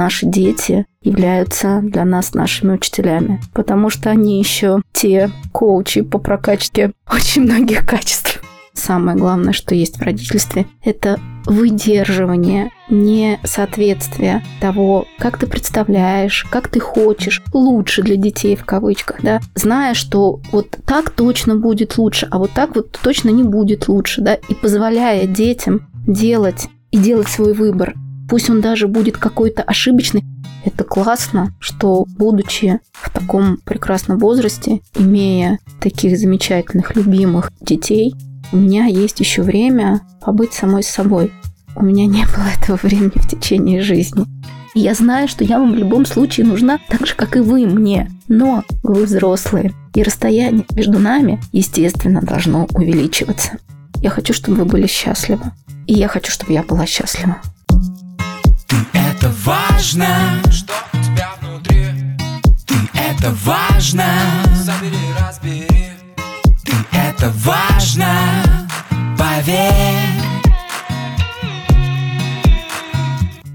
наши дети являются для нас нашими учителями, потому что они еще те коучи по прокачке очень многих качеств. Самое главное, что есть в родительстве, это выдерживание несоответствия того, как ты представляешь, как ты хочешь лучше для детей в кавычках, да, зная, что вот так точно будет лучше, а вот так вот точно не будет лучше, да, и позволяя детям делать и делать свой выбор. Пусть он даже будет какой-то ошибочный, это классно, что будучи в таком прекрасном возрасте, имея таких замечательных, любимых детей, у меня есть еще время побыть самой собой. У меня не было этого времени в течение жизни. И я знаю, что я вам в любом случае нужна так же, как и вы мне. Но вы взрослые, и расстояние между нами, естественно, должно увеличиваться. Я хочу, чтобы вы были счастливы. И я хочу, чтобы я была счастлива. Ты это важно, что у тебя внутри. Ты это важно. Забери, разбери. Ты это важно, поверь.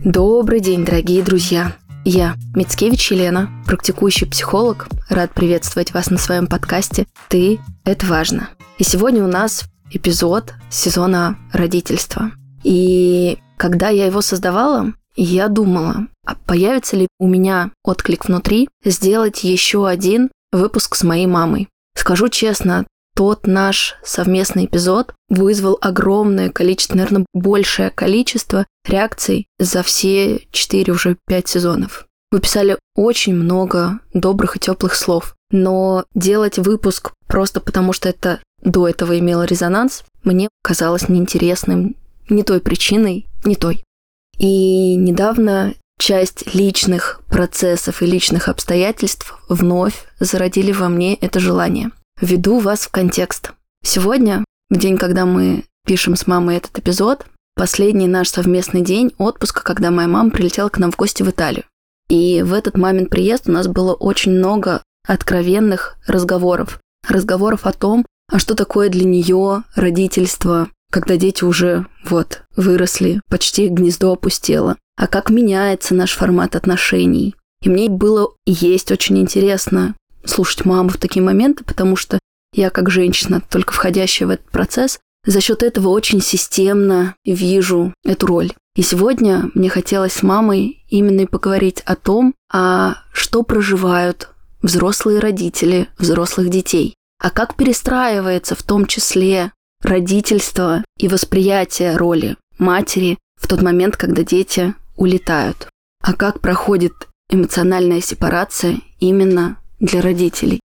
Добрый день, дорогие друзья! Я, Мицкевич Елена, практикующий психолог, рад приветствовать вас на своем подкасте «Ты – это важно». И сегодня у нас эпизод сезона родительства. И когда я его создавала, я думала, а появится ли у меня отклик внутри сделать еще один выпуск с моей мамой. Скажу честно, тот наш совместный эпизод вызвал огромное количество, наверное, большее количество реакций за все четыре уже пять сезонов. Вы писали очень много добрых и теплых слов, но делать выпуск просто потому, что это до этого имело резонанс, мне казалось неинтересным не той причиной, не той. И недавно часть личных процессов и личных обстоятельств вновь зародили во мне это желание. Введу вас в контекст. Сегодня, в день, когда мы пишем с мамой этот эпизод, последний наш совместный день отпуска, когда моя мама прилетела к нам в гости в Италию. И в этот мамин приезд у нас было очень много откровенных разговоров. Разговоров о том, а что такое для нее родительство, когда дети уже вот выросли, почти гнездо опустело. А как меняется наш формат отношений. И мне было и есть очень интересно слушать маму в такие моменты, потому что я как женщина, только входящая в этот процесс, за счет этого очень системно вижу эту роль. И сегодня мне хотелось с мамой именно и поговорить о том, а что проживают взрослые родители взрослых детей, а как перестраивается в том числе родительство и восприятие роли матери в тот момент, когда дети улетают, а как проходит эмоциональная сепарация именно для родителей.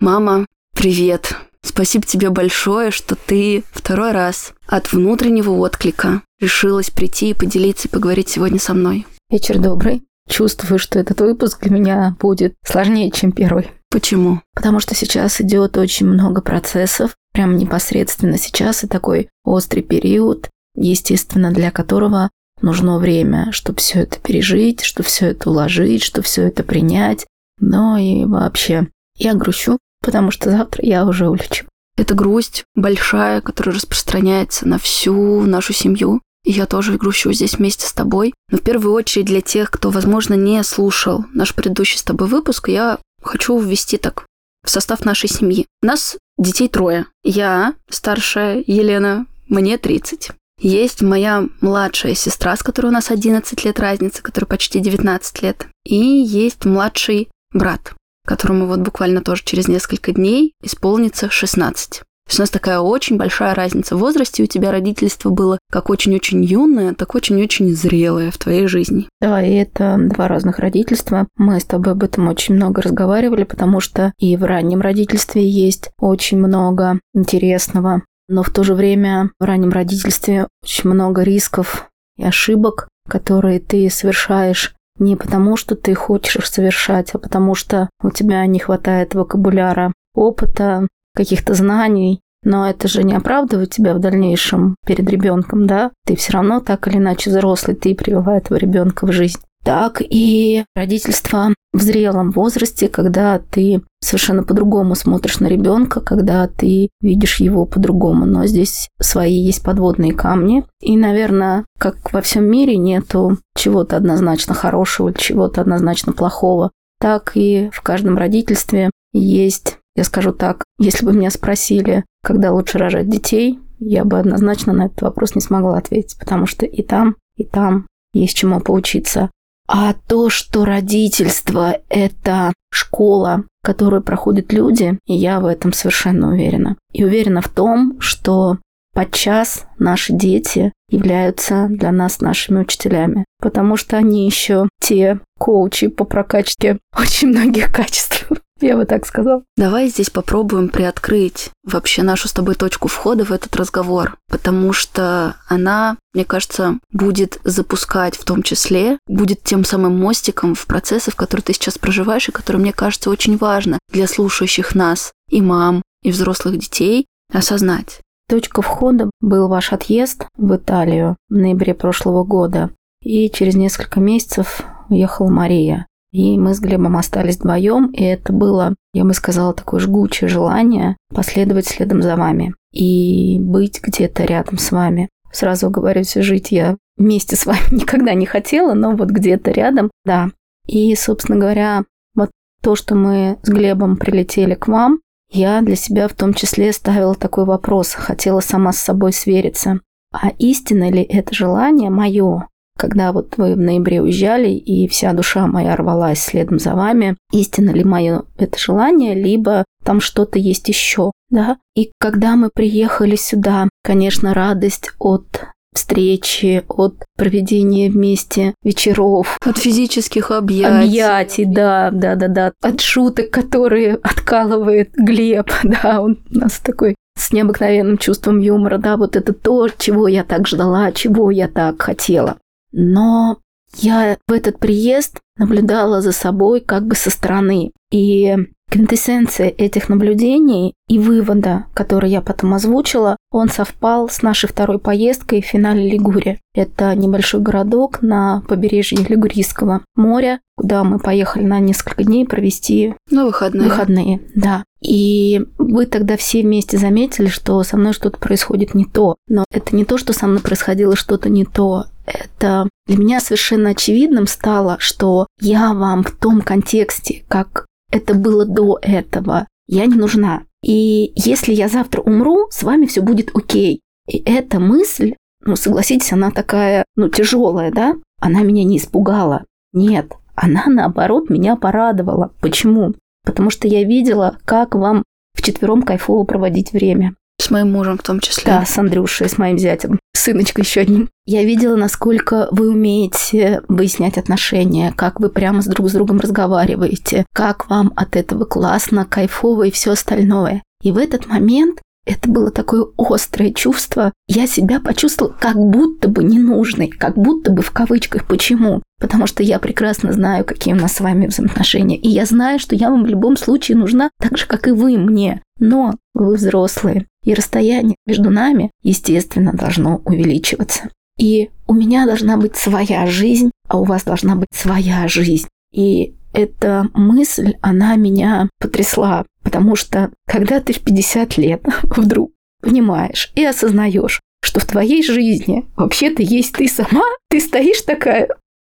Мама, привет! Спасибо тебе большое, что ты второй раз от внутреннего отклика решилась прийти и поделиться и поговорить сегодня со мной. Вечер добрый. Чувствую, что этот выпуск для меня будет сложнее, чем первый. Почему? Потому что сейчас идет очень много процессов, прям непосредственно сейчас и такой острый период, естественно, для которого нужно время, чтобы все это пережить, чтобы все это уложить, чтобы все это принять. Но и вообще, я грущу, потому что завтра я уже улечу. Это грусть большая, которая распространяется на всю нашу семью. И я тоже грущу здесь вместе с тобой. Но в первую очередь для тех, кто, возможно, не слушал наш предыдущий с тобой выпуск, я хочу ввести так в состав нашей семьи. У нас детей трое. Я, старшая Елена, мне 30. Есть моя младшая сестра, с которой у нас 11 лет разница, которая почти 19 лет. И есть младший брат, которому вот буквально тоже через несколько дней исполнится 16. То есть у нас такая очень большая разница в возрасте. У тебя родительство было как очень-очень юное, так очень-очень зрелое в твоей жизни. Да, и это два разных родительства. Мы с тобой об этом очень много разговаривали, потому что и в раннем родительстве есть очень много интересного. Но в то же время в раннем родительстве очень много рисков и ошибок, которые ты совершаешь не потому, что ты хочешь их совершать, а потому что у тебя не хватает вокабуляра, опыта, каких-то знаний. Но это же не оправдывает тебя в дальнейшем перед ребенком, да? Ты все равно так или иначе взрослый, ты прививай этого ребенка в жизнь. так и родительство в зрелом возрасте, когда ты совершенно по-другому смотришь на ребенка, когда ты видишь его по-другому. Но здесь свои есть подводные камни. И, наверное, как во всем мире нету чего-то однозначно хорошего, чего-то однозначно плохого, так и в каждом родительстве есть, я скажу так, если бы меня спросили, когда лучше рожать детей, я бы однозначно на этот вопрос не смогла ответить, потому что и там, и там есть чему поучиться. А то, что родительство – это школа, которую проходят люди, и я в этом совершенно уверена. И уверена в том, что подчас наши дети являются для нас нашими учителями, потому что они еще те коучи по прокачке очень многих качеств. Я бы так сказал. Давай здесь попробуем приоткрыть вообще нашу с тобой точку входа в этот разговор, потому что она, мне кажется, будет запускать в том числе, будет тем самым мостиком в процессы, в которые ты сейчас проживаешь, и которые, мне кажется, очень важно для слушающих нас и мам, и взрослых детей осознать. Точка входа был ваш отъезд в Италию в ноябре прошлого года. И через несколько месяцев уехала Мария. И мы с Глебом остались вдвоем, и это было, я бы сказала, такое жгучее желание последовать следом за вами и быть где-то рядом с вами. Сразу говорю, жить я вместе с вами никогда не хотела, но вот где-то рядом, да. И, собственно говоря, вот то, что мы с Глебом прилетели к вам, я для себя в том числе ставила такой вопрос, хотела сама с собой свериться. А истинно ли это желание мое? Когда вот вы в ноябре уезжали, и вся душа моя рвалась следом за вами, истинно ли мое это желание, либо там что-то есть еще, да? И когда мы приехали сюда, конечно, радость от встречи, от проведения вместе вечеров. От физических объятий. Объятий, да, да, да, да. От шуток, которые откалывает Глеб, да, он у нас такой с необыкновенным чувством юмора, да, вот это то, чего я так ждала, чего я так хотела. Но я в этот приезд наблюдала за собой как бы со стороны. И квинтэссенция этих наблюдений и вывода, который я потом озвучила, он совпал с нашей второй поездкой в финале Лигури. Это небольшой городок на побережье Лигурийского моря, куда мы поехали на несколько дней провести ну, выходные. выходные. Да. И вы тогда все вместе заметили, что со мной что-то происходит не то. Но это не то, что со мной происходило что-то не то. Это для меня совершенно очевидным стало, что я вам в том контексте, как это было до этого, я не нужна. И если я завтра умру, с вами все будет окей. И эта мысль, ну, согласитесь, она такая, ну, тяжелая, да? Она меня не испугала. Нет, она, наоборот, меня порадовала. Почему? Потому что я видела, как вам вчетвером кайфово проводить время. С моим мужем в том числе. Да, с Андрюшей, с моим зятем, сыночкой еще одним. Я видела, насколько вы умеете выяснять отношения, как вы прямо с друг с другом разговариваете, как вам от этого классно, кайфово и все остальное. И в этот момент это было такое острое чувство. Я себя почувствовала как будто бы ненужной, как будто бы в кавычках. Почему? Потому что я прекрасно знаю, какие у нас с вами взаимоотношения. И я знаю, что я вам в любом случае нужна так же, как и вы мне. Но вы взрослые. И расстояние между нами, естественно, должно увеличиваться. И у меня должна быть своя жизнь, а у вас должна быть своя жизнь. И эта мысль, она меня потрясла, потому что когда ты в 50 лет вдруг понимаешь и осознаешь, что в твоей жизни вообще-то есть ты сама, ты стоишь такая,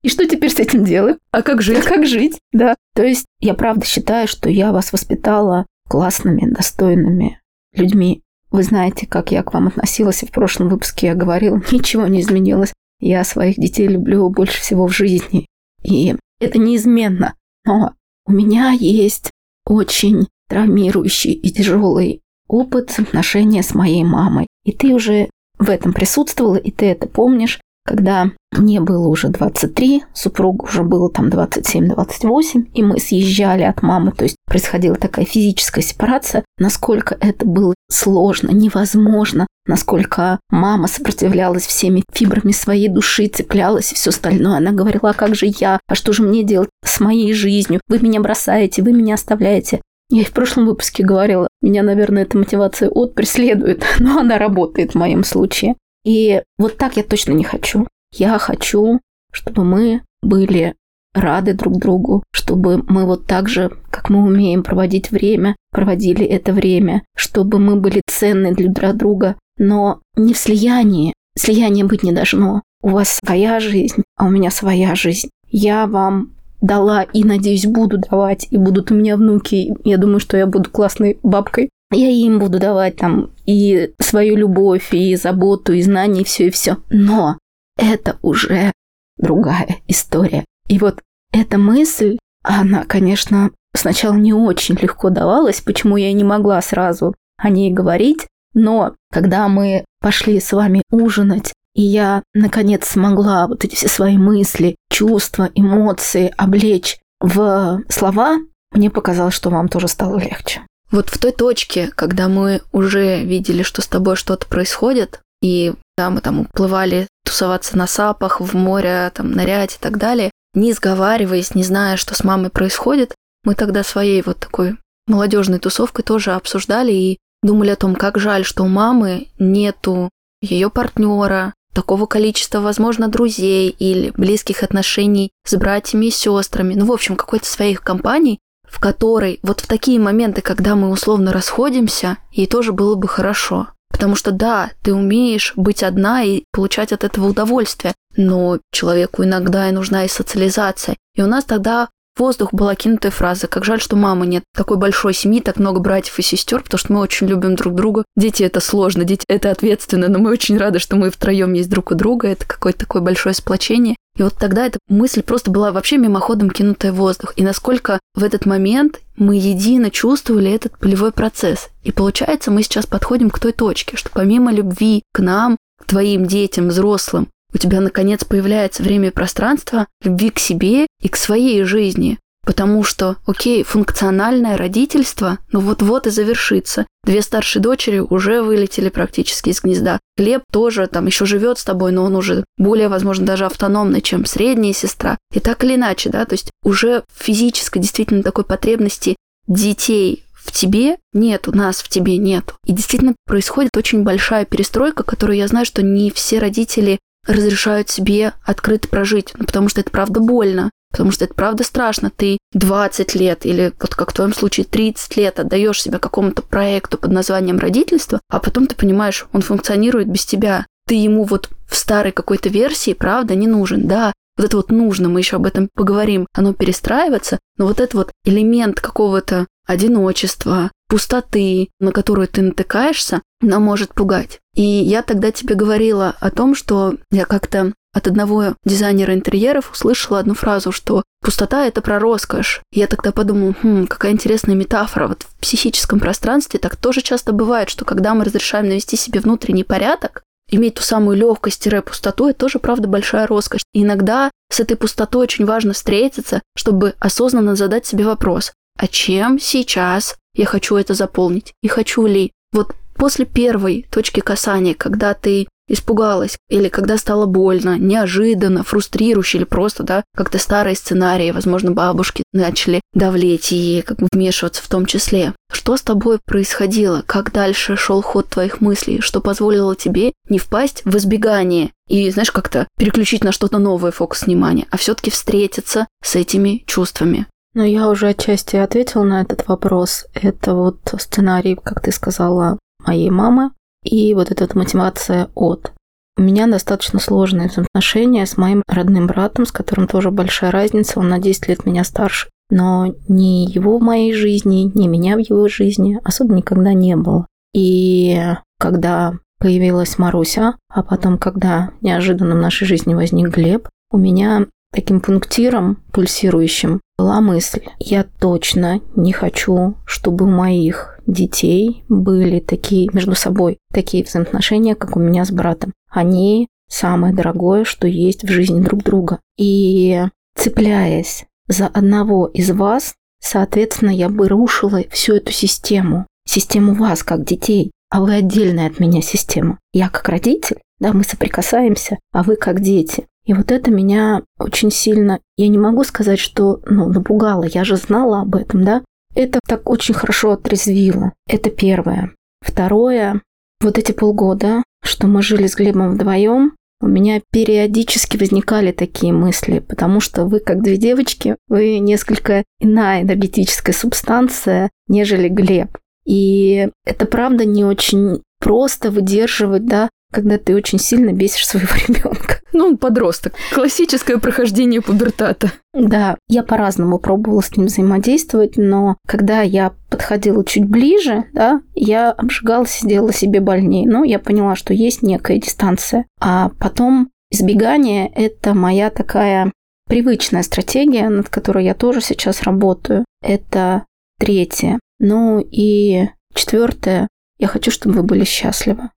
и что теперь с этим делать? А как жить? А как жить, да. То есть я правда считаю, что я вас воспитала классными, достойными людьми. Вы знаете, как я к вам относилась, и в прошлом выпуске я говорила, ничего не изменилось. Я своих детей люблю больше всего в жизни. И это неизменно. Но у меня есть очень травмирующий и тяжелый опыт отношения с моей мамой. И ты уже в этом присутствовала, и ты это помнишь, когда мне было уже 23, супругу уже было там 27-28, и мы съезжали от мамы, то есть происходила такая физическая сепарация, насколько это было сложно, невозможно, насколько мама сопротивлялась всеми фибрами своей души, цеплялась и все остальное. Она говорила, а как же я, а что же мне делать с моей жизнью? Вы меня бросаете, вы меня оставляете. Я и в прошлом выпуске говорила, меня, наверное, эта мотивация от преследует, но она работает в моем случае. И вот так я точно не хочу. Я хочу, чтобы мы были рады друг другу, чтобы мы вот так же, как мы умеем проводить время, проводили это время, чтобы мы были ценны для друг друга, но не в слиянии. Слияние быть не должно. У вас своя жизнь, а у меня своя жизнь. Я вам дала и, надеюсь, буду давать, и будут у меня внуки. Я думаю, что я буду классной бабкой. Я им буду давать там и свою любовь, и заботу, и знания, и все, и все. Но это уже другая история. И вот эта мысль, она, конечно, сначала не очень легко давалась, почему я не могла сразу о ней говорить, но когда мы пошли с вами ужинать, и я, наконец, смогла вот эти все свои мысли, чувства, эмоции облечь в слова, мне показалось, что вам тоже стало легче. Вот в той точке, когда мы уже видели, что с тобой что-то происходит, и да, мы там уплывали тусоваться на сапах, в море, там, нырять и так далее, не сговариваясь, не зная, что с мамой происходит, мы тогда своей вот такой молодежной тусовкой тоже обсуждали и думали о том, как жаль, что у мамы нету ее партнера, такого количества, возможно, друзей или близких отношений с братьями и сестрами, ну, в общем, какой-то своих компаний, в которой вот в такие моменты, когда мы условно расходимся, ей тоже было бы хорошо. Потому что да, ты умеешь быть одна и получать от этого удовольствие, но человеку иногда и нужна и социализация. И у нас тогда воздух была кинутая фраза «Как жаль, что мамы нет такой большой семьи, так много братьев и сестер, потому что мы очень любим друг друга. Дети – это сложно, дети – это ответственно, но мы очень рады, что мы втроем есть друг у друга, это какое-то такое большое сплочение». И вот тогда эта мысль просто была вообще мимоходом кинутая в воздух. И насколько в этот момент мы едино чувствовали этот полевой процесс. И получается, мы сейчас подходим к той точке, что помимо любви к нам, к твоим детям, взрослым, у тебя, наконец, появляется время и пространство любви к себе и к своей жизни. Потому что, окей, функциональное родительство, ну вот-вот и завершится. Две старшие дочери уже вылетели практически из гнезда. Глеб тоже там еще живет с тобой, но он уже более, возможно, даже автономный, чем средняя сестра. И так или иначе, да, то есть уже физической действительно такой потребности детей в тебе нет, у нас в тебе нет. И действительно происходит очень большая перестройка, которую я знаю, что не все родители разрешают себе открыто прожить, ну, потому что это правда больно, потому что это правда страшно. Ты 20 лет или, вот как в твоем случае, 30 лет отдаешь себя какому-то проекту под названием родительство, а потом ты понимаешь, он функционирует без тебя. Ты ему вот в старой какой-то версии, правда, не нужен. Да, вот это вот нужно, мы еще об этом поговорим, оно перестраивается, но вот этот вот элемент какого-то одиночества, пустоты, на которую ты натыкаешься, она может пугать. И я тогда тебе говорила о том, что я как-то от одного дизайнера интерьеров услышала одну фразу, что пустота – это про роскошь. И я тогда подумала, хм, какая интересная метафора. Вот в психическом пространстве так тоже часто бывает, что когда мы разрешаем навести себе внутренний порядок, иметь ту самую легкость-пустоту, это тоже, правда, большая роскошь. И иногда с этой пустотой очень важно встретиться, чтобы осознанно задать себе вопрос, а чем сейчас я хочу это заполнить? И хочу ли? Вот после первой точки касания, когда ты испугалась, или когда стало больно, неожиданно, фрустрирующе, или просто, да, как-то старые сценарии, возможно, бабушки начали давлеть и как бы вмешиваться в том числе. Что с тобой происходило? Как дальше шел ход твоих мыслей? Что позволило тебе не впасть в избегание и, знаешь, как-то переключить на что-то новое фокус внимания, а все-таки встретиться с этими чувствами? Ну, я уже отчасти ответила на этот вопрос. Это вот сценарий, как ты сказала, моей мамы и вот эта вот мотивация от. У меня достаточно сложные отношения с моим родным братом, с которым тоже большая разница, он на 10 лет меня старше. Но ни его в моей жизни, ни меня в его жизни особо никогда не было. И когда появилась Маруся, а потом, когда неожиданно в нашей жизни возник Глеб, у меня таким пунктиром пульсирующим была мысль, я точно не хочу, чтобы у моих детей были такие между собой, такие взаимоотношения, как у меня с братом. Они самое дорогое, что есть в жизни друг друга. И цепляясь за одного из вас, соответственно, я бы рушила всю эту систему, систему вас как детей, а вы отдельная от меня система. Я как родитель, да, мы соприкасаемся, а вы как дети. И вот это меня очень сильно, я не могу сказать, что ну, напугало, я же знала об этом, да. Это так очень хорошо отрезвило. Это первое. Второе, вот эти полгода, что мы жили с Глебом вдвоем, у меня периодически возникали такие мысли, потому что вы, как две девочки, вы несколько иная энергетическая субстанция, нежели Глеб. И это правда не очень просто выдерживать, да, когда ты очень сильно бесишь своего ребенка. Ну, он подросток. Классическое прохождение пубертата. Да, я по-разному пробовала с ним взаимодействовать, но когда я подходила чуть ближе, да, я обжигалась и сделала себе больнее. Но я поняла, что есть некая дистанция. А потом избегание – это моя такая привычная стратегия, над которой я тоже сейчас работаю. Это третье. Ну и четвертое. Я хочу, чтобы вы были счастливы.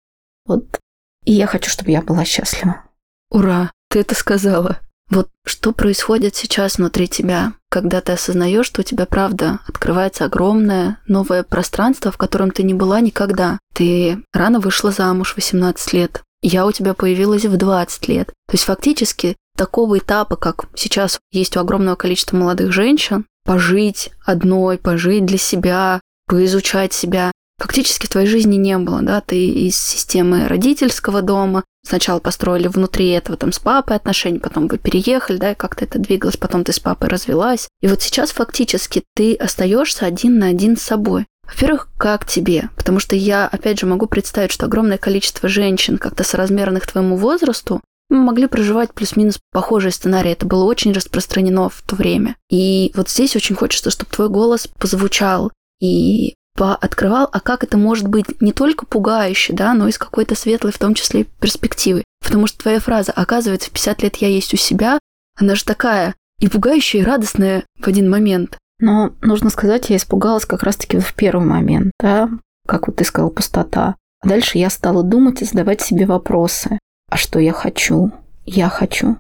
Вот и я хочу, чтобы я была счастлива. Ура, ты это сказала. Вот что происходит сейчас внутри тебя, когда ты осознаешь, что у тебя правда открывается огромное новое пространство, в котором ты не была никогда. Ты рано вышла замуж, 18 лет. Я у тебя появилась в 20 лет. То есть фактически такого этапа, как сейчас есть у огромного количества молодых женщин, пожить одной, пожить для себя, поизучать себя, фактически в твоей жизни не было, да, ты из системы родительского дома, сначала построили внутри этого там с папой отношения, потом вы переехали, да, и как-то это двигалось, потом ты с папой развелась. И вот сейчас фактически ты остаешься один на один с собой. Во-первых, как тебе? Потому что я, опять же, могу представить, что огромное количество женщин, как-то соразмерных твоему возрасту, могли проживать плюс-минус похожие сценарии. Это было очень распространено в то время. И вот здесь очень хочется, чтобы твой голос позвучал и пооткрывал, а как это может быть не только пугающе, да, но и с какой-то светлой, в том числе, перспективой. Потому что твоя фраза «оказывается, в 50 лет я есть у себя», она же такая и пугающая, и радостная в один момент. Но нужно сказать, я испугалась как раз-таки в первый момент, да, как вот ты сказал, пустота. А дальше я стала думать и задавать себе вопросы. А что я хочу? Я хочу.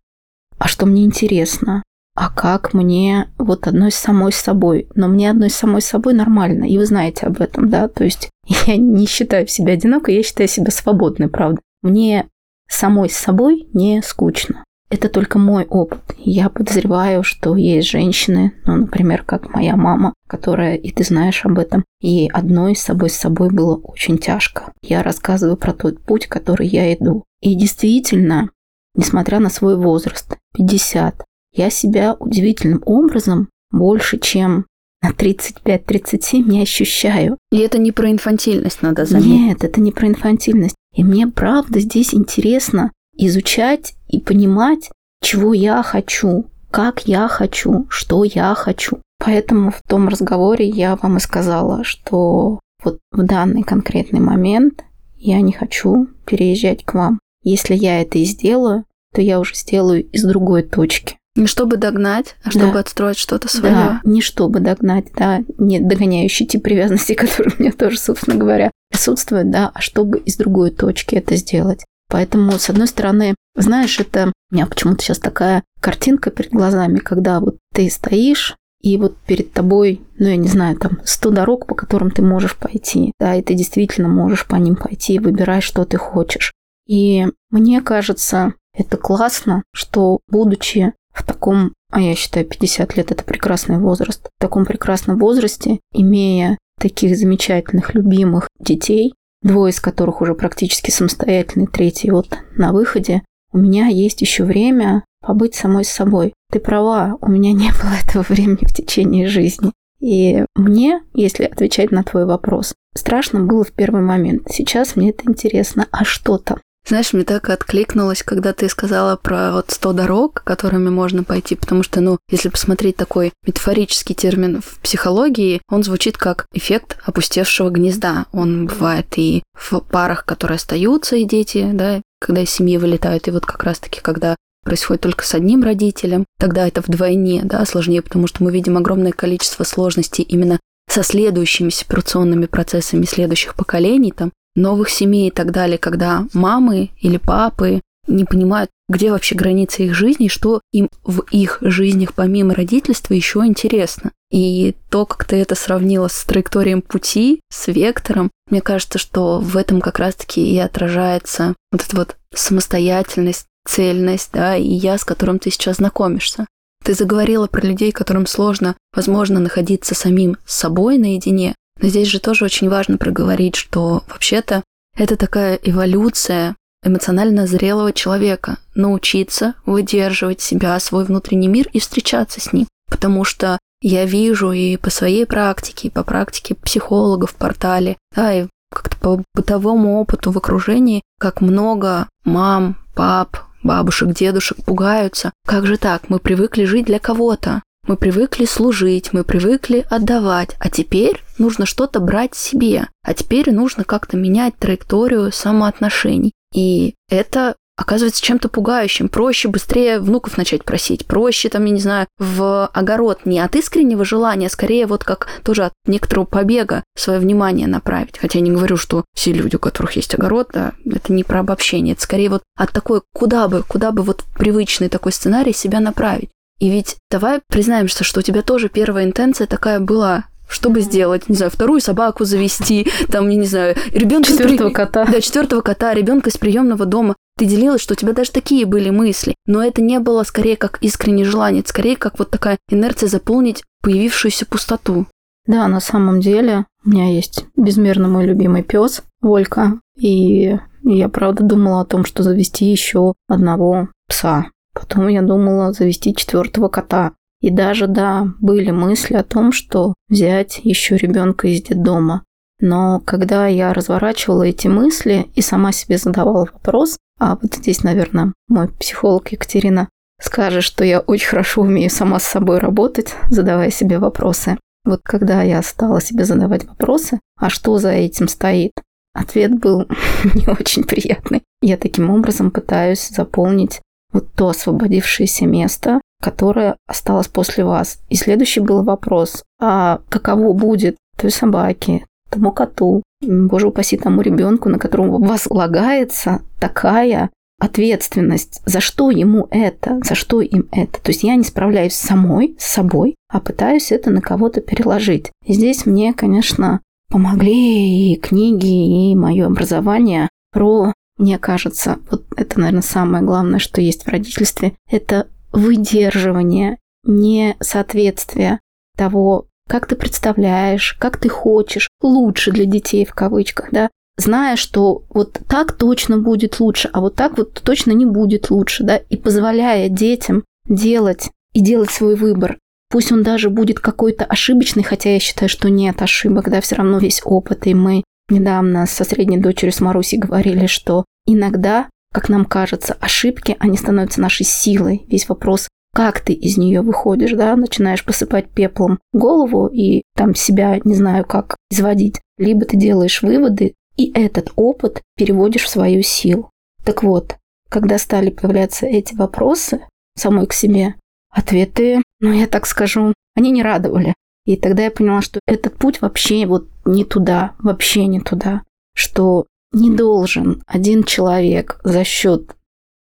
А что мне интересно? А как мне вот одной самой собой. Но мне одной самой собой нормально, и вы знаете об этом, да, то есть я не считаю себя одинокой, я считаю себя свободной, правда. Мне самой с собой не скучно. Это только мой опыт. Я подозреваю, что есть женщины, ну, например, как моя мама, которая, и ты знаешь об этом, ей одной с собой с собой было очень тяжко. Я рассказываю про тот путь, который я иду. И действительно, несмотря на свой возраст, 50, я себя удивительным образом больше, чем на 35-37 не ощущаю. И это не про инфантильность, надо заметить. Нет, это не про инфантильность. И мне правда здесь интересно изучать и понимать, чего я хочу, как я хочу, что я хочу. Поэтому в том разговоре я вам и сказала, что вот в данный конкретный момент я не хочу переезжать к вам. Если я это и сделаю, то я уже сделаю из другой точки. Не чтобы догнать, а чтобы да. отстроить что-то свое. Да, не чтобы догнать, да, не догоняющий тип привязанности, который у меня тоже, собственно говоря, присутствует, да, а чтобы из другой точки это сделать. Поэтому, с одной стороны, знаешь, это у меня почему-то сейчас такая картинка перед глазами, когда вот ты стоишь, и вот перед тобой, ну, я не знаю, там, 100 дорог, по которым ты можешь пойти, да, и ты действительно можешь по ним пойти и выбирай, что ты хочешь. И мне кажется, это классно, что, будучи в таком, а я считаю, 50 лет это прекрасный возраст, в таком прекрасном возрасте, имея таких замечательных, любимых детей, двое из которых уже практически самостоятельные, третий вот на выходе, у меня есть еще время побыть самой с собой. Ты права, у меня не было этого времени в течение жизни. И мне, если отвечать на твой вопрос, страшно было в первый момент. Сейчас мне это интересно. А что там? Знаешь, мне так откликнулось, когда ты сказала про вот 100 дорог, которыми можно пойти, потому что, ну, если посмотреть такой метафорический термин в психологии, он звучит как эффект опустевшего гнезда. Он бывает и в парах, которые остаются, и дети, да, когда из семьи вылетают, и вот как раз-таки, когда происходит только с одним родителем, тогда это вдвойне, да, сложнее, потому что мы видим огромное количество сложностей именно со следующими сепарационными процессами следующих поколений, там, новых семей и так далее, когда мамы или папы не понимают, где вообще границы их жизни, что им в их жизнях помимо родительства еще интересно. И то, как ты это сравнила с траекторией пути, с вектором, мне кажется, что в этом как раз-таки и отражается вот эта вот самостоятельность, цельность, да, и я, с которым ты сейчас знакомишься. Ты заговорила про людей, которым сложно, возможно, находиться самим собой наедине, но здесь же тоже очень важно проговорить, что вообще-то это такая эволюция эмоционально зрелого человека. Научиться выдерживать себя, свой внутренний мир и встречаться с ним. Потому что я вижу и по своей практике, и по практике психологов в портале, да, и как-то по бытовому опыту в окружении, как много мам, пап, бабушек, дедушек пугаются. Как же так? Мы привыкли жить для кого-то. Мы привыкли служить, мы привыкли отдавать, а теперь нужно что-то брать себе, а теперь нужно как-то менять траекторию самоотношений. И это оказывается чем-то пугающим. Проще быстрее внуков начать просить. Проще, там, я не знаю, в огород не от искреннего желания, а скорее вот как тоже от некоторого побега свое внимание направить. Хотя я не говорю, что все люди, у которых есть огород, да, это не про обобщение. Это скорее вот от такой, куда бы, куда бы вот привычный такой сценарий себя направить. И ведь давай признаемся, что у тебя тоже первая интенция такая была чтобы сделать, не знаю, вторую собаку завести, там, я не знаю, ребенка четвертого при... кота. Да, четвертого кота, ребенка из приемного дома. Ты делилась, что у тебя даже такие были мысли, но это не было скорее как искреннее желание, это скорее как вот такая инерция заполнить появившуюся пустоту. Да, на самом деле у меня есть безмерно мой любимый пес Волька, и я правда думала о том, что завести еще одного пса. Потом я думала завести четвертого кота. И даже, да, были мысли о том, что взять еще ребенка из детдома. Но когда я разворачивала эти мысли и сама себе задавала вопрос, а вот здесь, наверное, мой психолог Екатерина скажет, что я очень хорошо умею сама с собой работать, задавая себе вопросы. Вот когда я стала себе задавать вопросы, а что за этим стоит, ответ был не очень приятный. Я таким образом пытаюсь заполнить вот то освободившееся место, которое осталось после вас. И следующий был вопрос, а каково будет той собаке, тому коту, боже упаси тому ребенку, на которого возлагается такая ответственность, за что ему это, за что им это. То есть я не справляюсь самой, с собой, а пытаюсь это на кого-то переложить. И здесь мне, конечно, помогли и книги, и мое образование про мне кажется, вот это, наверное, самое главное, что есть в родительстве, это выдерживание несоответствия того, как ты представляешь, как ты хочешь, лучше для детей в кавычках, да, зная, что вот так точно будет лучше, а вот так вот точно не будет лучше, да, и позволяя детям делать и делать свой выбор. Пусть он даже будет какой-то ошибочный, хотя я считаю, что нет ошибок, да, все равно весь опыт, и мы недавно со средней дочерью с Марусей говорили, что иногда, как нам кажется, ошибки, они становятся нашей силой. Весь вопрос, как ты из нее выходишь, да, начинаешь посыпать пеплом голову и там себя, не знаю, как изводить. Либо ты делаешь выводы, и этот опыт переводишь в свою силу. Так вот, когда стали появляться эти вопросы самой к себе, ответы, ну я так скажу, они не радовали. И тогда я поняла, что этот путь вообще вот не туда, вообще не туда. Что не должен один человек за счет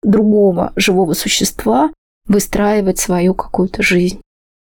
другого живого существа выстраивать свою какую-то жизнь.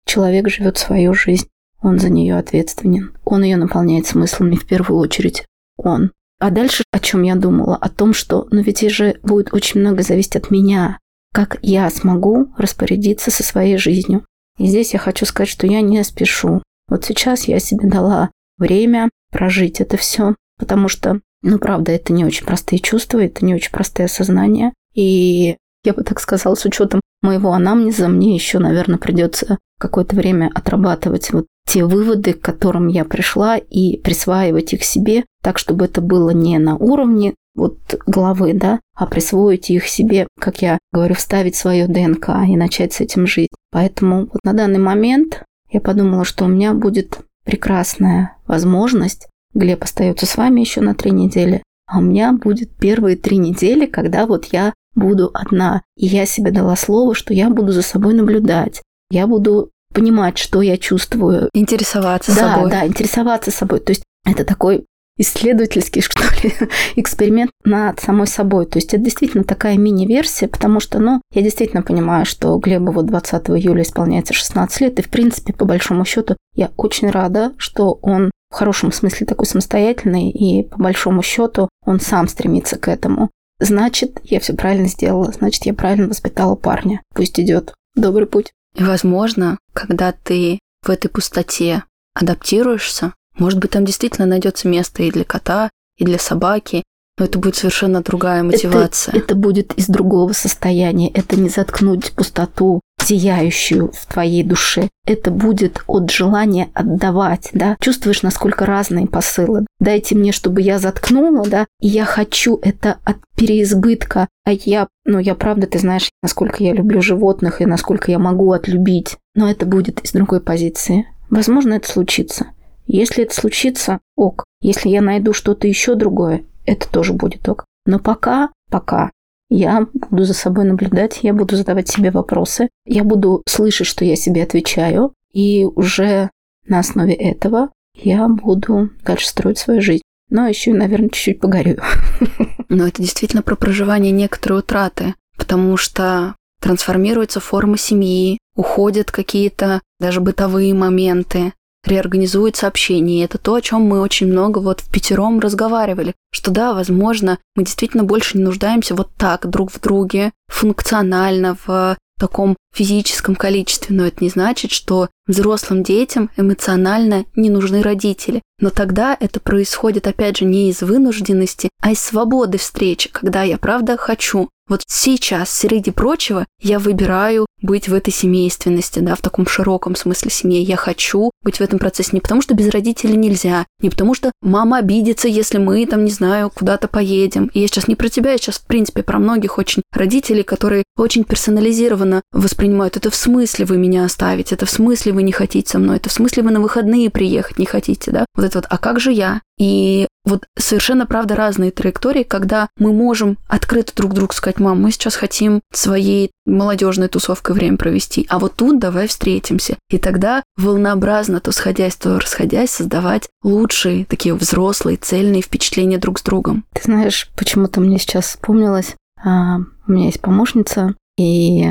Человек живет свою жизнь, он за нее ответственен, он ее наполняет смыслами в первую очередь он. А дальше о чем я думала? О том, что, ну ведь же будет очень много зависеть от меня, как я смогу распорядиться со своей жизнью. И здесь я хочу сказать, что я не спешу. Вот сейчас я себе дала время прожить это все, потому что ну, правда, это не очень простые чувства, это не очень простые осознания. И я бы так сказала, с учетом моего анамнеза, мне еще, наверное, придется какое-то время отрабатывать вот те выводы, к которым я пришла, и присваивать их себе, так, чтобы это было не на уровне вот головы, да, а присвоить их себе, как я говорю, вставить свое ДНК и начать с этим жить. Поэтому вот на данный момент я подумала, что у меня будет прекрасная возможность Глеб остается с вами еще на три недели, а у меня будет первые три недели, когда вот я буду одна. И я себе дала слово, что я буду за собой наблюдать. Я буду понимать, что я чувствую. Интересоваться да, собой. Да, интересоваться собой. То есть это такой исследовательский, что ли, эксперимент над самой собой. То есть это действительно такая мини-версия, потому что, ну, я действительно понимаю, что Глебу вот 20 июля исполняется 16 лет, и, в принципе, по большому счету, я очень рада, что он в хорошем смысле такой самостоятельный, и по большому счету он сам стремится к этому. Значит, я все правильно сделала, значит, я правильно воспитала парня. Пусть идет добрый путь. И, возможно, когда ты в этой пустоте адаптируешься, может быть, там действительно найдется место и для кота, и для собаки. но это будет совершенно другая мотивация. Это, это будет из другого состояния. Это не заткнуть пустоту, зияющую в твоей душе. Это будет от желания отдавать, да. Чувствуешь, насколько разные посылы. Дайте мне, чтобы я заткнула, да, и я хочу это от переизбытка. А я, ну, я правда, ты знаешь, насколько я люблю животных и насколько я могу отлюбить. Но это будет из другой позиции. Возможно, это случится. Если это случится, ок. Если я найду что-то еще другое, это тоже будет ок. Но пока, пока я буду за собой наблюдать, я буду задавать себе вопросы, я буду слышать, что я себе отвечаю, и уже на основе этого я буду дальше строить свою жизнь. Но еще, наверное, чуть-чуть погорю. Но это действительно про проживание некоторой утраты, потому что трансформируются формы семьи, уходят какие-то даже бытовые моменты, реорганизуется общение. И это то, о чем мы очень много вот в пятером разговаривали. Что да, возможно, мы действительно больше не нуждаемся вот так друг в друге, функционально, в таком физическом количестве, но это не значит, что взрослым детям эмоционально не нужны родители. Но тогда это происходит, опять же, не из вынужденности, а из свободы встречи, когда я правда хочу вот сейчас, среди прочего, я выбираю быть в этой семейственности, да, в таком широком смысле семьи. Я хочу быть в этом процессе не потому, что без родителей нельзя, не потому, что мама обидится, если мы там, не знаю, куда-то поедем. И я сейчас не про тебя, я сейчас, в принципе, про многих очень родителей, которые очень персонализированно воспринимают. Это в смысле вы меня оставите, это в смысле вы не хотите со мной, это в смысле вы на выходные приехать не хотите, да? Вот это вот, а как же я? И вот совершенно, правда, разные траектории, когда мы можем открыто друг другу сказать, мам, мы сейчас хотим своей молодежной тусовкой время провести, а вот тут давай встретимся. И тогда волнообразно, то сходясь, то расходясь, создавать лучшие, такие взрослые, цельные впечатления друг с другом. Ты знаешь, почему-то мне сейчас вспомнилось, а, у меня есть помощница, и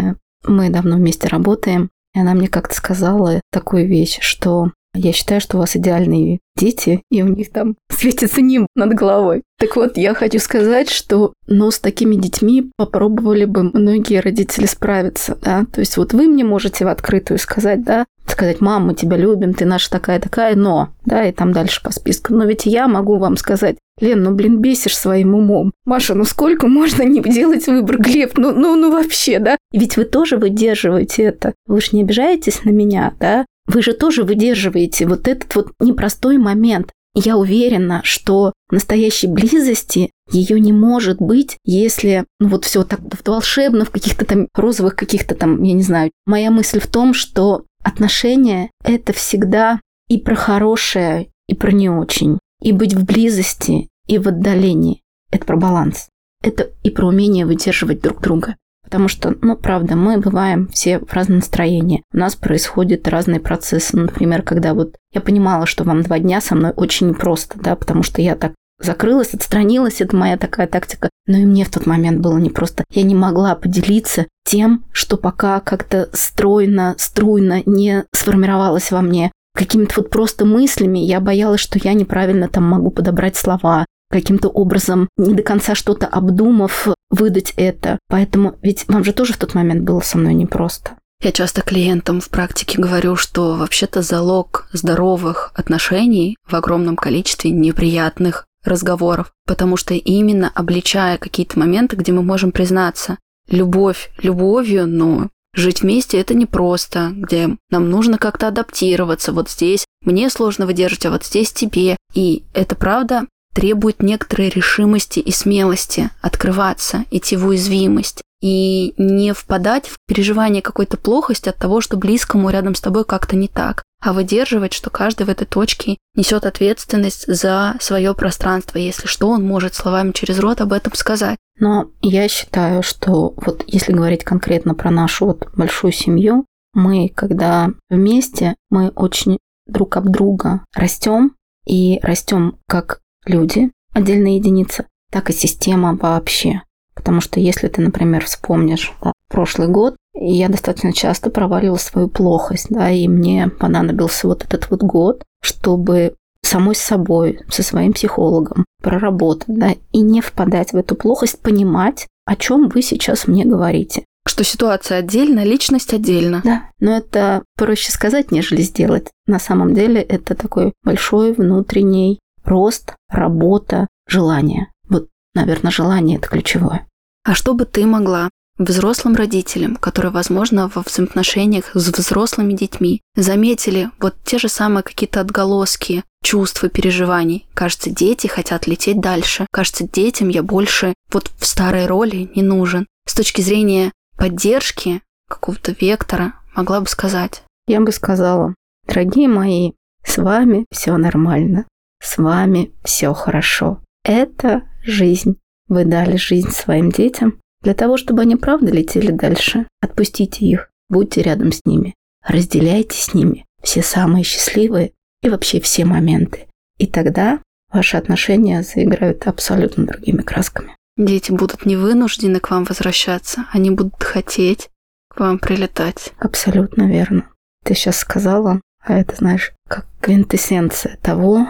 мы давно вместе работаем, и она мне как-то сказала такую вещь, что я считаю, что у вас идеальные дети, и у них там светится ним над головой. Так вот, я хочу сказать, что ну, с такими детьми попробовали бы многие родители справиться, да. То есть вот вы мне можете в открытую сказать, да, сказать, мам, мы тебя любим, ты наша такая-такая, но, да, и там дальше по списку. Но ведь я могу вам сказать, Лен, ну, блин, бесишь своим умом. Маша, ну сколько можно не делать выбор? Глеб, ну, ну, ну вообще, да? Ведь вы тоже выдерживаете это. Вы же не обижаетесь на меня, да? Вы же тоже выдерживаете вот этот вот непростой момент. Я уверена, что настоящей близости ее не может быть, если ну вот все так волшебно в каких-то там розовых каких-то там, я не знаю. Моя мысль в том, что отношения – это всегда и про хорошее, и про не очень. И быть в близости, и в отдалении – это про баланс. Это и про умение выдерживать друг друга. Потому что, ну, правда, мы бываем все в разном настроении. У нас происходят разные процессы. Например, когда вот я понимала, что вам два дня со мной очень непросто, да, потому что я так закрылась, отстранилась, это моя такая тактика. Но и мне в тот момент было непросто. Я не могла поделиться тем, что пока как-то стройно, струйно не сформировалось во мне. Какими-то вот просто мыслями я боялась, что я неправильно там могу подобрать слова, каким-то образом, не до конца что-то обдумав, выдать это. Поэтому ведь вам же тоже в тот момент было со мной непросто. Я часто клиентам в практике говорю, что вообще-то залог здоровых отношений в огромном количестве неприятных разговоров, потому что именно обличая какие-то моменты, где мы можем признаться, любовь любовью, но жить вместе это непросто, где нам нужно как-то адаптироваться, вот здесь мне сложно выдержать, а вот здесь тебе. И это правда требует некоторой решимости и смелости открываться, идти в уязвимость и не впадать в переживание какой-то плохости от того, что близкому рядом с тобой как-то не так, а выдерживать, что каждый в этой точке несет ответственность за свое пространство, если что, он может словами через рот об этом сказать. Но я считаю, что вот если говорить конкретно про нашу вот большую семью, мы, когда вместе, мы очень друг об друга растем и растем как люди, отдельная единица, так и система вообще. Потому что если ты, например, вспомнишь да, прошлый год, я достаточно часто проваливала свою плохость, да, и мне понадобился вот этот вот год, чтобы самой с собой, со своим психологом проработать, да, и не впадать в эту плохость, понимать, о чем вы сейчас мне говорите. Что ситуация отдельно, личность отдельно. Да, но это проще сказать, нежели сделать. На самом деле это такой большой внутренний рост, работа, желание. Вот наверное, желание – это ключевое. А что бы ты могла взрослым родителям, которые, возможно, во взаимоотношениях с взрослыми детьми заметили вот те же самые какие-то отголоски чувств и переживаний. Кажется, дети хотят лететь дальше. Кажется, детям я больше вот в старой роли не нужен. С точки зрения поддержки какого-то вектора могла бы сказать. Я бы сказала, дорогие мои, с вами все нормально, с вами все хорошо. Это жизнь. Вы дали жизнь своим детям, для того, чтобы они правда летели дальше, отпустите их, будьте рядом с ними, разделяйте с ними все самые счастливые и вообще все моменты. И тогда ваши отношения заиграют абсолютно другими красками. Дети будут не вынуждены к вам возвращаться, они будут хотеть к вам прилетать. Абсолютно верно. Ты сейчас сказала, а это, знаешь, как квинтэссенция того,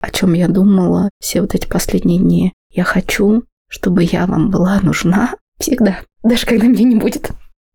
о чем я думала все вот эти последние дни. Я хочу, чтобы я вам была нужна, Всегда. Даже когда меня не будет.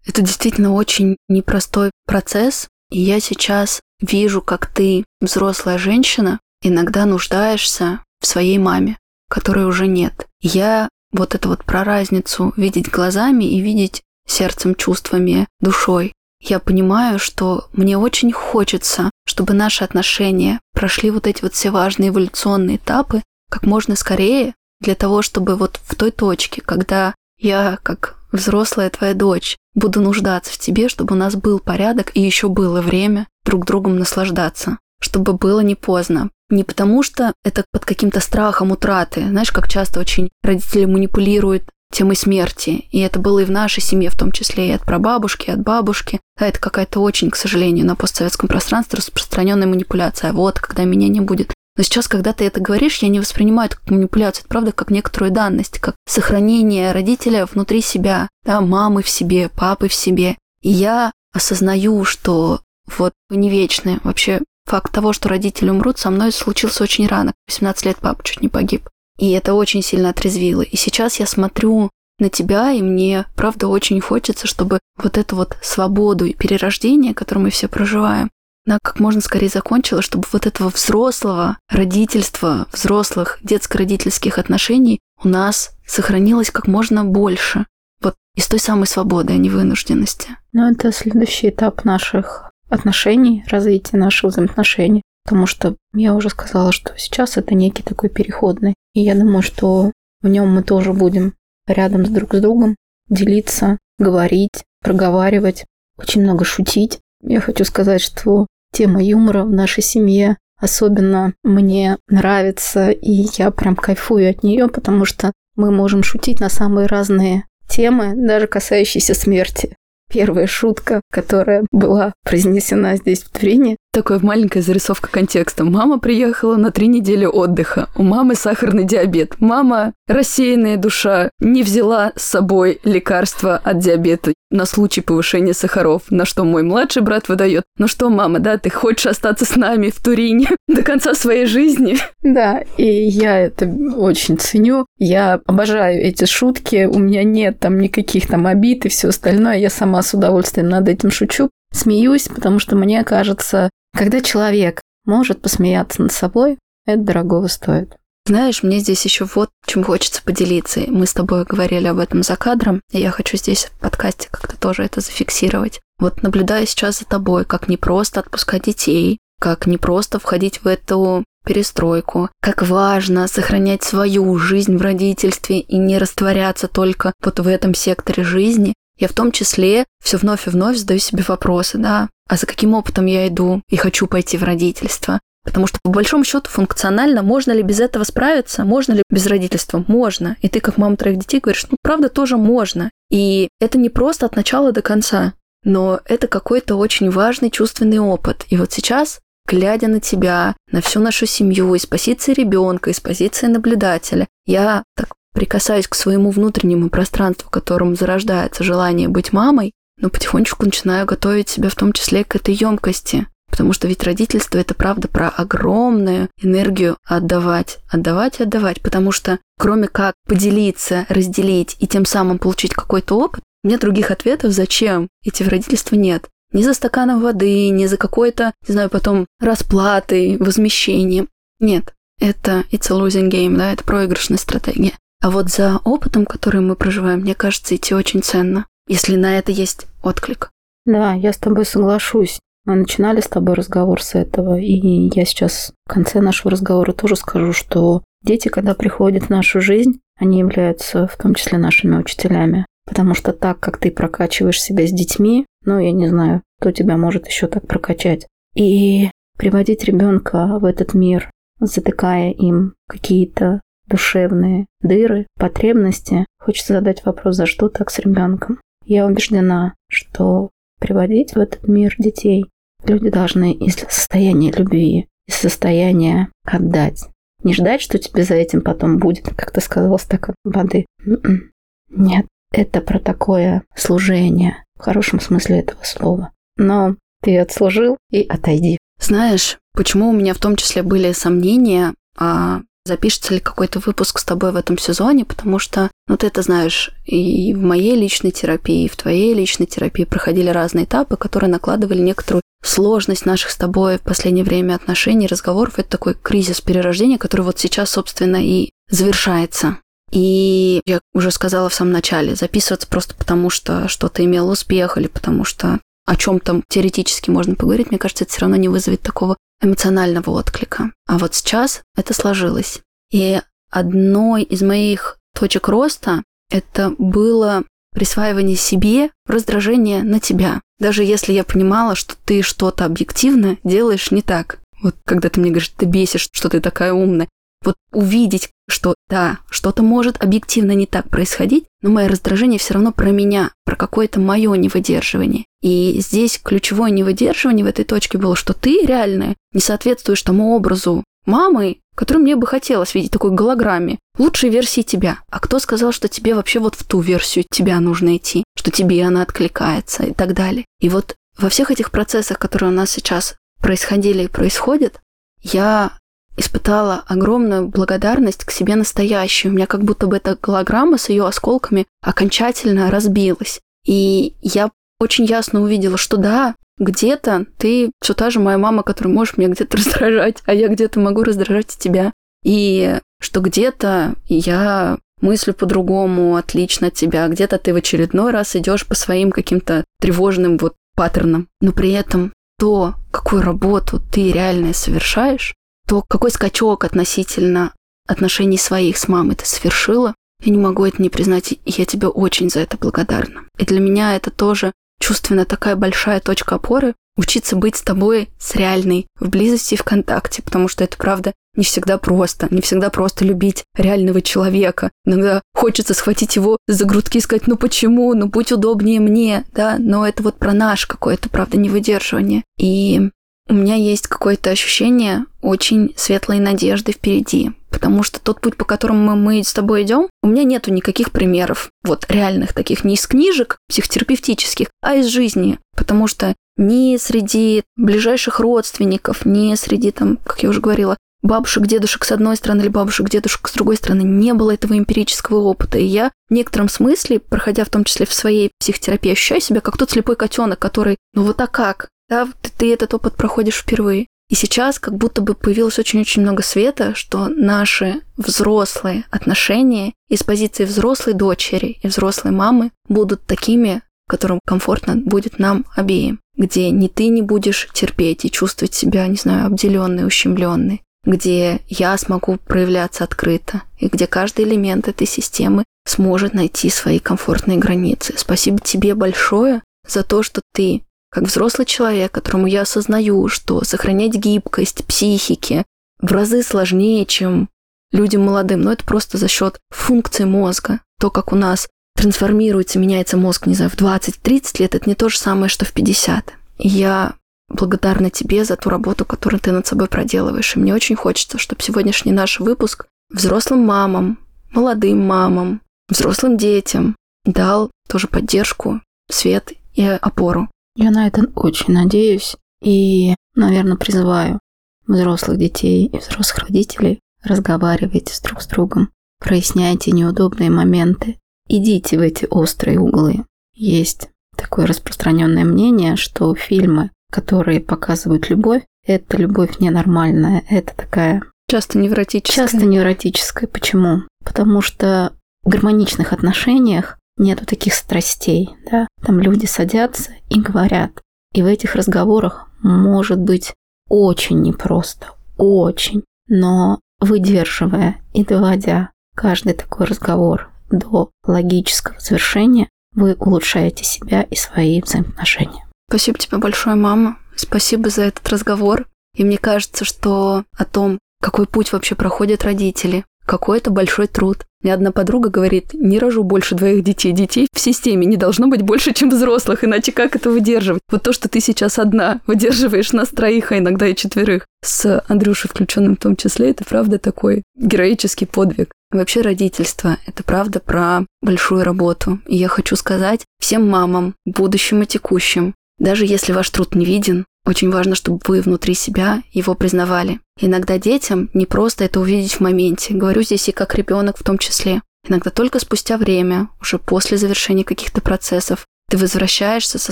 Это действительно очень непростой процесс. И я сейчас вижу, как ты, взрослая женщина, иногда нуждаешься в своей маме, которой уже нет. Я вот это вот про разницу видеть глазами и видеть сердцем, чувствами, душой. Я понимаю, что мне очень хочется, чтобы наши отношения прошли вот эти вот все важные эволюционные этапы как можно скорее, для того, чтобы вот в той точке, когда я, как взрослая твоя дочь, буду нуждаться в тебе, чтобы у нас был порядок и еще было время друг другом наслаждаться, чтобы было не поздно. Не потому что это под каким-то страхом утраты. Знаешь, как часто очень родители манипулируют темой смерти. И это было и в нашей семье, в том числе и от прабабушки, и от бабушки. А это какая-то очень, к сожалению, на постсоветском пространстве распространенная манипуляция. Вот, когда меня не будет. Но сейчас, когда ты это говоришь, я не воспринимаю это как манипуляцию, это правда как некоторую данность, как сохранение родителя внутри себя, да, мамы в себе, папы в себе. И я осознаю, что вот не вечны. Вообще факт того, что родители умрут, со мной случился очень рано. 18 лет папа чуть не погиб. И это очень сильно отрезвило. И сейчас я смотрю на тебя, и мне, правда, очень хочется, чтобы вот эту вот свободу и перерождение, которое мы все проживаем, она как можно скорее закончила, чтобы вот этого взрослого родительства, взрослых детско-родительских отношений у нас сохранилось как можно больше. Вот из той самой свободы, а не вынужденности. Ну, это следующий этап наших отношений, развития наших взаимоотношений. Потому что я уже сказала, что сейчас это некий такой переходный. И я думаю, что в нем мы тоже будем рядом с друг с другом делиться, говорить, проговаривать, очень много шутить. Я хочу сказать, что Тема юмора в нашей семье особенно мне нравится, и я прям кайфую от нее, потому что мы можем шутить на самые разные темы, даже касающиеся смерти. Первая шутка, которая была произнесена здесь в Турине, Такая маленькая зарисовка контекста. Мама приехала на три недели отдыха. У мамы сахарный диабет. Мама, рассеянная душа, не взяла с собой лекарства от диабета на случай повышения сахаров, на что мой младший брат выдает. Ну что, мама, да, ты хочешь остаться с нами в Турине до конца своей жизни? Да, и я это очень ценю. Я обожаю эти шутки. У меня нет там никаких там обид и все остальное. Я сама с удовольствием над этим шучу. Смеюсь, потому что мне кажется, когда человек может посмеяться над собой, это дорогого стоит. Знаешь, мне здесь еще вот чем хочется поделиться. Мы с тобой говорили об этом за кадром, и я хочу здесь в подкасте как-то тоже это зафиксировать. Вот наблюдая сейчас за тобой, как не просто отпускать детей, как не просто входить в эту перестройку, как важно сохранять свою жизнь в родительстве и не растворяться только вот в этом секторе жизни, я в том числе все вновь и вновь задаю себе вопросы, да, а за каким опытом я иду и хочу пойти в родительство? Потому что, по большому счету, функционально можно ли без этого справиться? Можно ли без родительства? Можно. И ты, как мама троих детей, говоришь, ну, правда, тоже можно. И это не просто от начала до конца, но это какой-то очень важный чувственный опыт. И вот сейчас, глядя на тебя, на всю нашу семью, из позиции ребенка, из позиции наблюдателя, я так прикасаюсь к своему внутреннему пространству, в зарождается желание быть мамой, но потихонечку начинаю готовить себя в том числе к этой емкости. Потому что ведь родительство это правда про огромную энергию отдавать, отдавать отдавать. Потому что кроме как поделиться, разделить и тем самым получить какой-то опыт, у меня других ответов, зачем идти в родительство, нет. Ни за стаканом воды, ни за какой-то, не знаю, потом расплатой, возмещением. Нет, это it's a losing game, да, это проигрышная стратегия. А вот за опытом, который мы проживаем, мне кажется, идти очень ценно, если на это есть отклик. Да, я с тобой соглашусь. Мы начинали с тобой разговор с этого, и я сейчас в конце нашего разговора тоже скажу, что дети, когда приходят в нашу жизнь, они являются в том числе нашими учителями. Потому что так, как ты прокачиваешь себя с детьми, ну, я не знаю, кто тебя может еще так прокачать. И приводить ребенка в этот мир, затыкая им какие-то душевные дыры, потребности, хочется задать вопрос, за что так с ребенком. Я убеждена, что приводить в этот мир детей люди должны из состояния любви, из состояния отдать. Не ждать, что тебе за этим потом будет, как ты сказала, стакан воды. М-м. Нет, это про такое служение, в хорошем смысле этого слова. Но ты отслужил и отойди. Знаешь, почему у меня в том числе были сомнения, а запишется ли какой-то выпуск с тобой в этом сезоне, потому что, ну, ты это знаешь, и в моей личной терапии, и в твоей личной терапии проходили разные этапы, которые накладывали некоторую сложность наших с тобой в последнее время отношений, разговоров. Это такой кризис перерождения, который вот сейчас, собственно, и завершается. И я уже сказала в самом начале, записываться просто потому, что что-то имело успех или потому что о чем там теоретически можно поговорить, мне кажется, это все равно не вызовет такого эмоционального отклика. А вот сейчас это сложилось. И одной из моих точек роста это было присваивание себе раздражение на тебя. Даже если я понимала, что ты что-то объективно делаешь не так. Вот когда ты мне говоришь, ты бесишь, что ты такая умная. Вот увидеть, что да, что-то может объективно не так происходить, но мое раздражение все равно про меня, про какое-то мое невыдерживание. И здесь ключевое невыдерживание в этой точке было, что ты реально не соответствуешь тому образу мамы, который мне бы хотелось видеть, такой голограмме, лучшей версии тебя. А кто сказал, что тебе вообще вот в ту версию тебя нужно идти, что тебе она откликается и так далее. И вот во всех этих процессах, которые у нас сейчас происходили и происходят, я испытала огромную благодарность к себе настоящей. У меня как будто бы эта голограмма с ее осколками окончательно разбилась. И я очень ясно увидела, что да, где-то ты все та же моя мама, которая может меня где-то раздражать, а я где-то могу раздражать тебя. И что где-то я мыслю по-другому, отлично от тебя, где-то ты в очередной раз идешь по своим каким-то тревожным вот паттернам. Но при этом то, какую работу ты реально совершаешь, то какой скачок относительно отношений своих с мамой ты совершила, я не могу это не признать, и я тебе очень за это благодарна. И для меня это тоже чувственно такая большая точка опоры, учиться быть с тобой, с реальной, в близости и в контакте, потому что это, правда, не всегда просто, не всегда просто любить реального человека. Иногда хочется схватить его за грудки и сказать, ну почему, ну будь удобнее мне, да, но это вот про наш какое-то, правда, невыдерживание. И у меня есть какое-то ощущение очень светлой надежды впереди, потому что тот путь, по которому мы с тобой идем, у меня нету никаких примеров, вот реальных таких, не из книжек психотерапевтических, а из жизни, потому что ни среди ближайших родственников, ни среди, там, как я уже говорила, бабушек, дедушек с одной стороны или бабушек, дедушек с другой стороны, не было этого эмпирического опыта. И я в некотором смысле, проходя в том числе в своей психотерапии, ощущаю себя как тот слепой котенок, который, ну вот а как? Да, ты, ты этот опыт проходишь впервые. И сейчас как будто бы появилось очень-очень много света, что наши взрослые отношения из позиции взрослой дочери и взрослой мамы будут такими, которым комфортно будет нам обеим, где ни ты не будешь терпеть и чувствовать себя, не знаю, обделенной, ущемленной, где я смогу проявляться открыто, и где каждый элемент этой системы сможет найти свои комфортные границы. Спасибо тебе большое за то, что ты как взрослый человек, которому я осознаю, что сохранять гибкость психики в разы сложнее, чем людям молодым, но это просто за счет функции мозга. То, как у нас трансформируется, меняется мозг, не знаю, в 20-30 лет, это не то же самое, что в 50. И я благодарна тебе за ту работу, которую ты над собой проделываешь. И мне очень хочется, чтобы сегодняшний наш выпуск взрослым мамам, молодым мамам, взрослым детям дал тоже поддержку, свет и опору. Я на это очень надеюсь и, наверное, призываю взрослых детей и взрослых родителей разговаривайте друг с другом, проясняйте неудобные моменты, идите в эти острые углы. Есть такое распространенное мнение, что фильмы, которые показывают любовь, это любовь ненормальная, это такая Часто невротическое. Часто невротическое. Почему? Потому что в гармоничных отношениях нету таких страстей, да. Там люди садятся и говорят. И в этих разговорах может быть очень непросто, очень. Но выдерживая и доводя каждый такой разговор до логического завершения, вы улучшаете себя и свои взаимоотношения. Спасибо тебе большое, мама. Спасибо за этот разговор. И мне кажется, что о том, какой путь вообще проходят родители, какой это большой труд. Мне одна подруга говорит, не рожу больше двоих детей. Детей в системе не должно быть больше, чем взрослых, иначе как это выдерживать? Вот то, что ты сейчас одна выдерживаешь нас троих, а иногда и четверых, с Андрюшей включенным в том числе, это правда такой героический подвиг. Вообще родительство – это правда про большую работу. И я хочу сказать всем мамам, будущим и текущим, даже если ваш труд не виден, очень важно, чтобы вы внутри себя его признавали. Иногда детям не просто это увидеть в моменте. Говорю здесь и как ребенок в том числе. Иногда только спустя время, уже после завершения каких-то процессов, ты возвращаешься со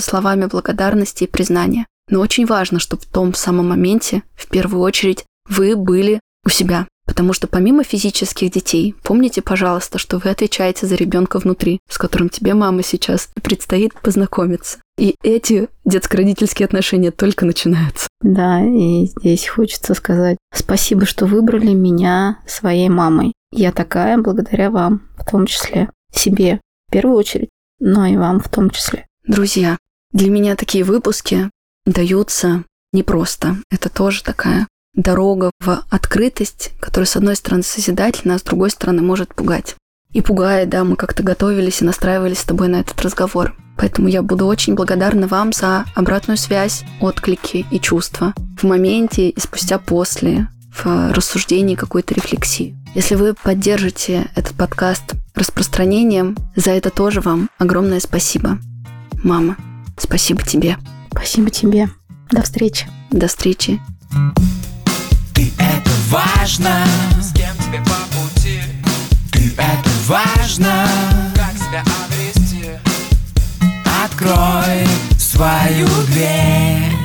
словами благодарности и признания. Но очень важно, чтобы в том самом моменте, в первую очередь, вы были у себя. Потому что помимо физических детей, помните, пожалуйста, что вы отвечаете за ребенка внутри, с которым тебе мама сейчас предстоит познакомиться. И эти детско-родительские отношения только начинаются. Да, и здесь хочется сказать спасибо, что выбрали меня своей мамой. Я такая благодаря вам, в том числе себе в первую очередь, но и вам в том числе. Друзья, для меня такие выпуски даются непросто. Это тоже такая дорога в открытость, которая, с одной стороны, созидательна, а с другой стороны, может пугать. И пугает, да, мы как-то готовились и настраивались с тобой на этот разговор. Поэтому я буду очень благодарна вам за обратную связь, отклики и чувства в моменте и спустя после, в рассуждении какой-то рефлексии. Если вы поддержите этот подкаст распространением, за это тоже вам огромное спасибо. Мама, спасибо тебе. Спасибо тебе. До встречи. До встречи. Ты это важно С кем тебе по пути Ты это важно Открой свою дверь